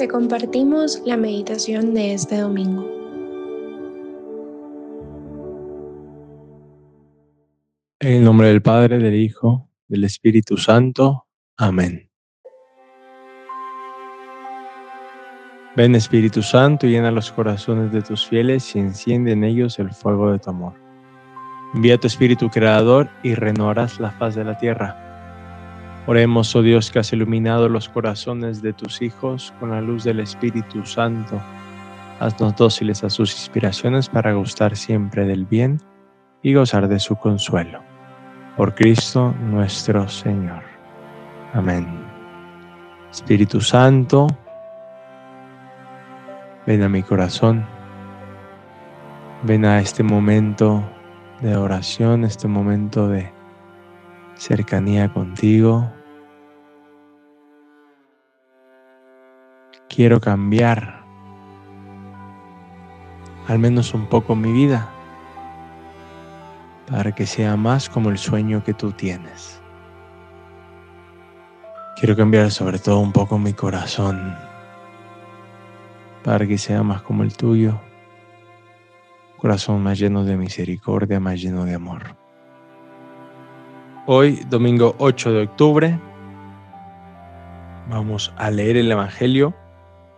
Te compartimos la meditación de este domingo. En el nombre del Padre, del Hijo, del Espíritu Santo. Amén. Ven Espíritu Santo llena los corazones de tus fieles y enciende en ellos el fuego de tu amor. Envía tu Espíritu Creador y renovarás la faz de la tierra. Oremos, oh Dios, que has iluminado los corazones de tus hijos con la luz del Espíritu Santo. Haznos dóciles a sus inspiraciones para gustar siempre del bien y gozar de su consuelo. Por Cristo nuestro Señor. Amén. Espíritu Santo, ven a mi corazón. Ven a este momento de oración, este momento de cercanía contigo. quiero cambiar al menos un poco mi vida para que sea más como el sueño que tú tienes. Quiero cambiar sobre todo un poco mi corazón para que sea más como el tuyo. corazón más lleno de misericordia, más lleno de amor. Hoy, domingo 8 de octubre, vamos a leer el Evangelio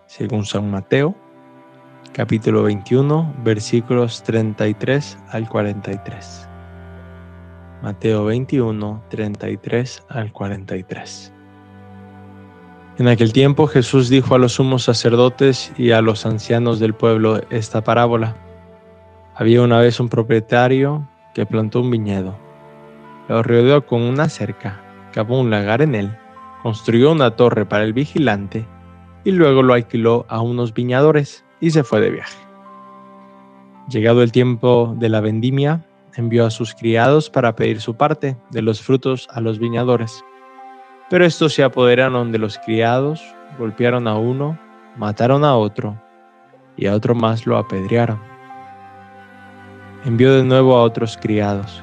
según San Mateo, capítulo 21, versículos 33 al 43. Mateo 21, 33 al 43. En aquel tiempo Jesús dijo a los sumos sacerdotes y a los ancianos del pueblo esta parábola. Había una vez un propietario que plantó un viñedo. Lo rodeó con una cerca, cavó un lagar en él, construyó una torre para el vigilante y luego lo alquiló a unos viñadores y se fue de viaje. Llegado el tiempo de la vendimia, envió a sus criados para pedir su parte de los frutos a los viñadores. Pero estos se apoderaron de los criados, golpearon a uno, mataron a otro, y a otro más lo apedrearon. Envió de nuevo a otros criados,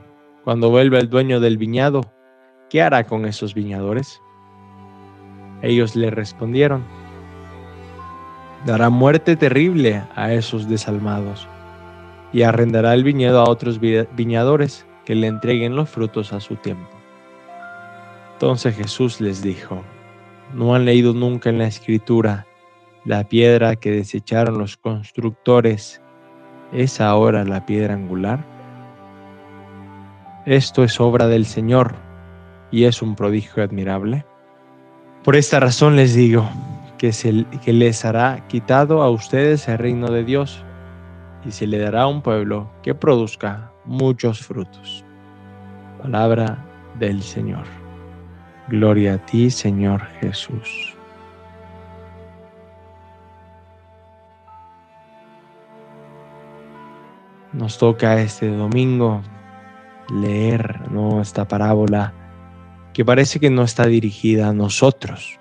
cuando vuelva el dueño del viñado, ¿qué hará con esos viñadores? Ellos le respondieron, dará muerte terrible a esos desalmados y arrendará el viñedo a otros viñadores que le entreguen los frutos a su tiempo. Entonces Jesús les dijo, ¿no han leído nunca en la escritura la piedra que desecharon los constructores es ahora la piedra angular? Esto es obra del Señor y es un prodigio admirable. Por esta razón les digo que, se, que les hará quitado a ustedes el reino de Dios y se le dará un pueblo que produzca muchos frutos. Palabra del Señor. Gloria a ti, Señor Jesús. Nos toca este domingo leer esta parábola que parece que no está dirigida a nosotros.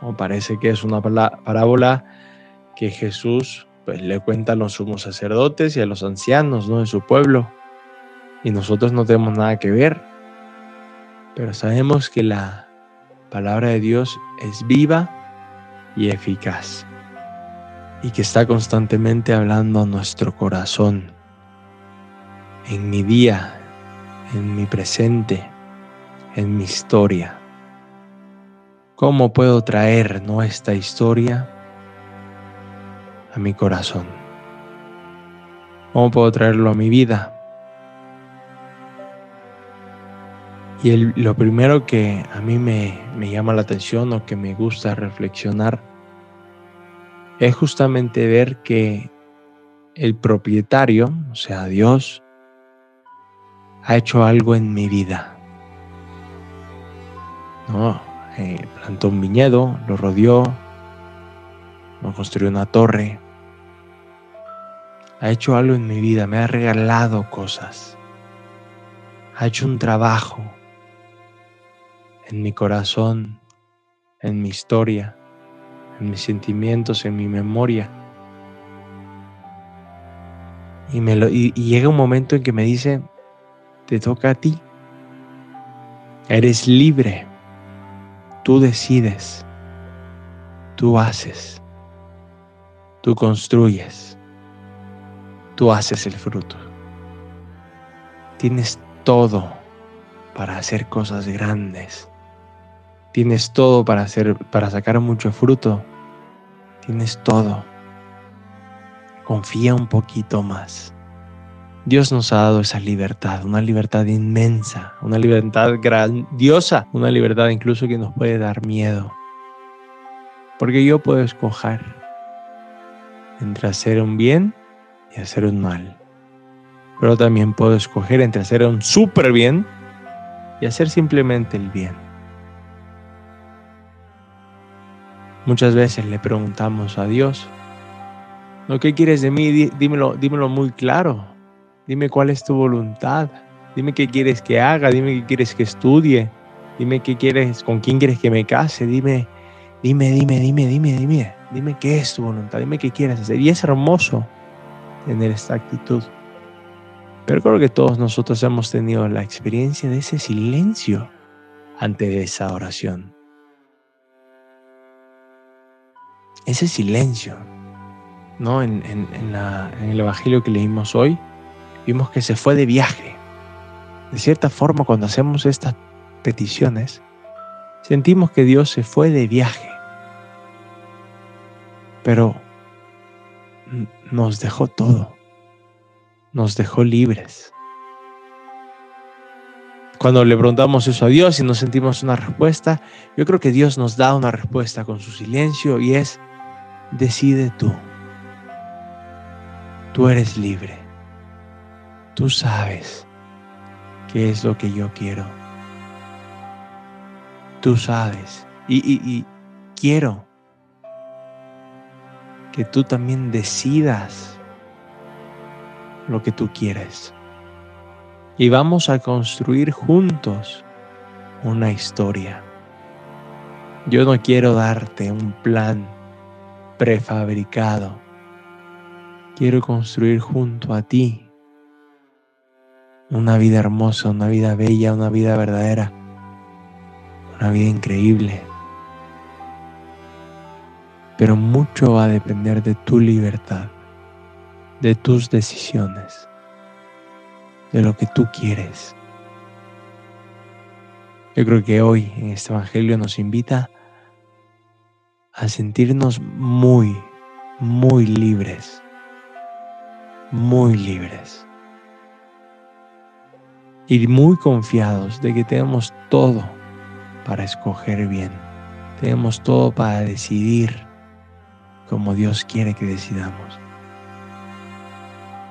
O parece que es una parábola que Jesús pues, le cuenta a los sumos sacerdotes y a los ancianos ¿no? de su pueblo. Y nosotros no tenemos nada que ver. Pero sabemos que la palabra de Dios es viva y eficaz. Y que está constantemente hablando a nuestro corazón. En mi día, en mi presente en mi historia. ¿Cómo puedo traer nuestra historia a mi corazón? ¿Cómo puedo traerlo a mi vida? Y lo primero que a mí me, me llama la atención o que me gusta reflexionar es justamente ver que el propietario, o sea, Dios, ha hecho algo en mi vida. ¿no? Eh, plantó un viñedo, lo rodeó, me construyó una torre, ha hecho algo en mi vida, me ha regalado cosas, ha hecho un trabajo en mi corazón, en mi historia, en mis sentimientos, en mi memoria. Y, me lo, y, llega un momento en que me dice, te toca a ti. Eres libre. Tú decides. Tú haces. Tú construyes. Tú haces el fruto. Tienes todo para hacer cosas grandes. Tienes todo para hacer para sacar mucho fruto. Tienes todo. Confía un poquito más. Dios nos ha dado esa libertad, una libertad inmensa, una libertad grandiosa, una libertad incluso que nos puede dar miedo. Porque yo puedo escoger entre hacer un bien y hacer un mal. Pero también puedo escoger entre hacer un súper bien y hacer simplemente el bien. Muchas veces le preguntamos a Dios, ¿no qué quieres de mí? Dímelo, dímelo muy claro. Dime cuál es tu voluntad. Dime qué quieres que haga, dime qué quieres que estudie. Dime qué quieres, con quién quieres que me case. Dime, dime, dime, dime, dime, dime. Dime qué es tu voluntad, dime qué quieres hacer. Y es hermoso tener esta actitud. Pero creo que todos nosotros hemos tenido la experiencia de ese silencio ante esa oración. Ese silencio, ¿no? En, en el Evangelio que leímos hoy, vimos que se fue de viaje. De cierta forma, cuando hacemos estas peticiones, sentimos que Dios se fue de viaje. Pero nos dejó todo nos dejó libres. Cuando le preguntamos eso a Dios y nos sentimos una respuesta, yo creo que Dios nos da una respuesta con su silencio y es, decide tú. Tú eres libre. Tú sabes qué es lo que yo quiero. Tú sabes. Y, y quiero que tú también decidas lo que tú quieres. Y vamos a construir juntos una historia. Yo no quiero darte un plan prefabricado. Quiero construir junto a ti una vida hermosa, una vida bella, una vida verdadera, una vida increíble. Pero mucho va a depender de tu libertad de tus decisiones, de lo que tú quieres. Yo creo que hoy en este Evangelio nos invita a sentirnos muy, muy libres, muy libres y muy confiados de que tenemos todo para escoger bien, tenemos todo para decidir como Dios quiere que decidamos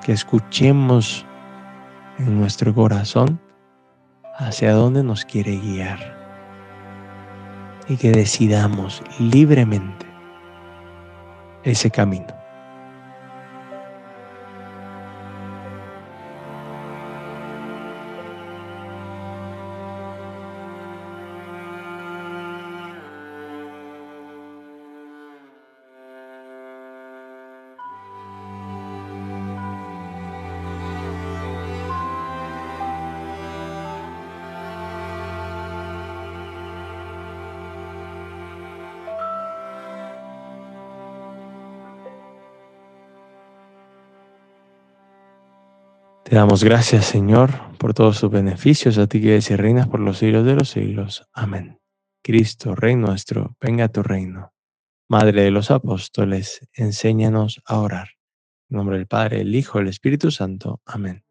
que escuchemos en nuestro corazón hacia dónde nos quiere guiar y que decidamos libremente ese camino. Te damos gracias, Señor, por todos sus beneficios, a ti que eres y reinas por los siglos de los siglos. Amén. Cristo, Rey nuestro, venga a tu reino. Madre de los apóstoles, enséñanos a orar. En nombre del Padre, el Hijo, el Espíritu Santo. Amén.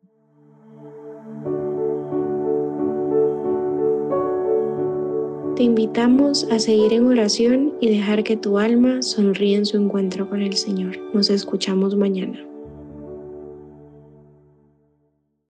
Te invitamos a seguir en oración y dejar que tu alma sonríe en su encuentro con el Señor. Nos escuchamos mañana.